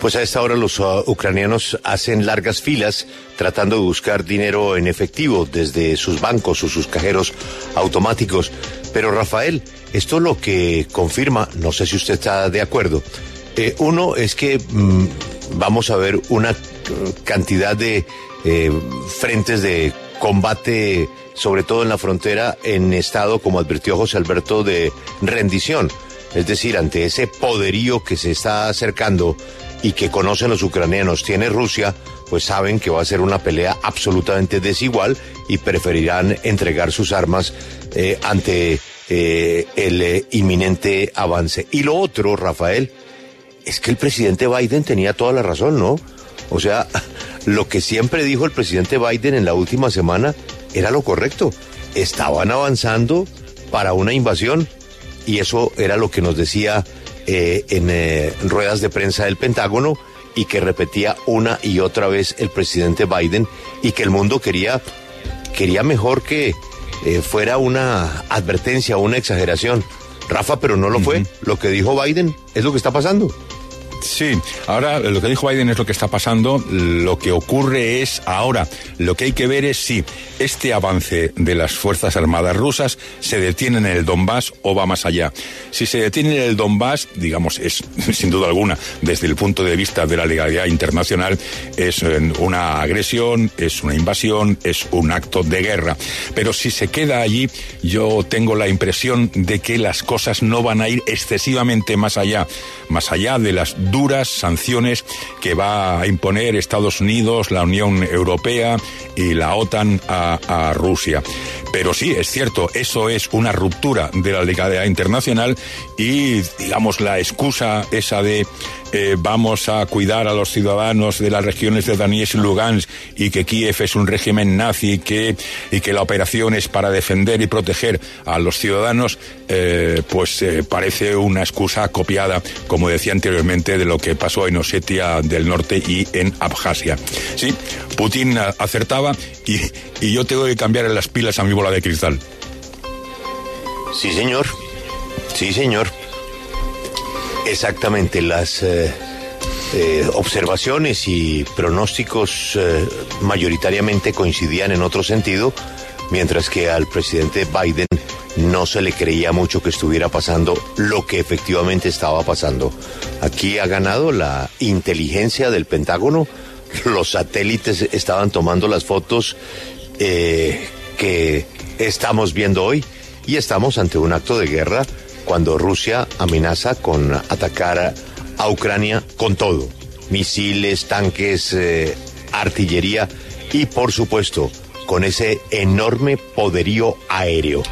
Pues a esta hora los uh, ucranianos hacen largas filas tratando de buscar dinero en efectivo desde sus bancos o sus cajeros automáticos. Pero Rafael, esto lo que confirma, no sé si usted está de acuerdo, eh, uno es que mm, vamos a ver una cantidad de eh, frentes de combate, sobre todo en la frontera, en estado, como advirtió José Alberto, de rendición. Es decir, ante ese poderío que se está acercando y que conocen los ucranianos tiene Rusia, pues saben que va a ser una pelea absolutamente desigual y preferirán entregar sus armas eh, ante eh, el eh, inminente avance. Y lo otro, Rafael, es que el presidente Biden tenía toda la razón, ¿no? O sea, lo que siempre dijo el presidente Biden en la última semana era lo correcto. Estaban avanzando para una invasión y eso era lo que nos decía eh, en eh, ruedas de prensa del Pentágono y que repetía una y otra vez el presidente Biden y que el mundo quería, quería mejor que eh, fuera una advertencia, una exageración. Rafa, pero no lo fue. Lo que dijo Biden es lo que está pasando. Sí, ahora lo que dijo Biden es lo que está pasando. Lo que ocurre es ahora, lo que hay que ver es si este avance de las Fuerzas Armadas rusas se detiene en el Donbass o va más allá. Si se detiene en el Donbass, digamos, es sin duda alguna, desde el punto de vista de la legalidad internacional, es eh, una agresión, es una invasión, es un acto de guerra. Pero si se queda allí, yo tengo la impresión de que las cosas no van a ir excesivamente más allá, más allá de las duras sanciones que va a imponer Estados Unidos, la Unión Europea y la OTAN a, Rusia. Pero sí, es cierto, eso es una ruptura de la legalidad internacional y, digamos, la excusa esa de eh, vamos a cuidar a los ciudadanos de las regiones de Donetsk y Lugansk y que Kiev es un régimen nazi y que, y que la operación es para defender y proteger a los ciudadanos, eh, pues eh, parece una excusa copiada, como decía anteriormente, de lo que pasó en Osetia del Norte y en Abjasia. Sí, Putin acertaba y, y yo tengo que cambiar las pilas a mi bola de cristal. Sí, señor. Sí, señor. Exactamente, las eh, eh, observaciones y pronósticos eh, mayoritariamente coincidían en otro sentido, mientras que al presidente Biden no se le creía mucho que estuviera pasando lo que efectivamente estaba pasando. Aquí ha ganado la inteligencia del Pentágono, los satélites estaban tomando las fotos que estamos viendo hoy y estamos ante un acto de guerra cuando Rusia amenaza con atacar a Ucrania con todo. Misiles, tanques, eh, artillería y por supuesto con ese enorme poderío aéreo.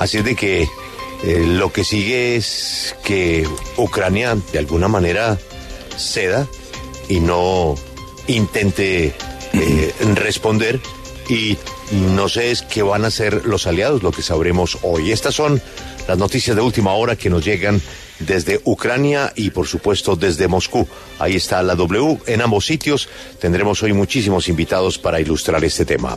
Así de que eh, lo que sigue es que Ucrania de alguna manera ceda y no intente eh, responder y no sé es qué van a hacer los aliados, lo que sabremos hoy. Estas son las noticias de última hora que nos llegan desde Ucrania y por supuesto desde Moscú. Ahí está la W en ambos sitios. Tendremos hoy muchísimos invitados para ilustrar este tema.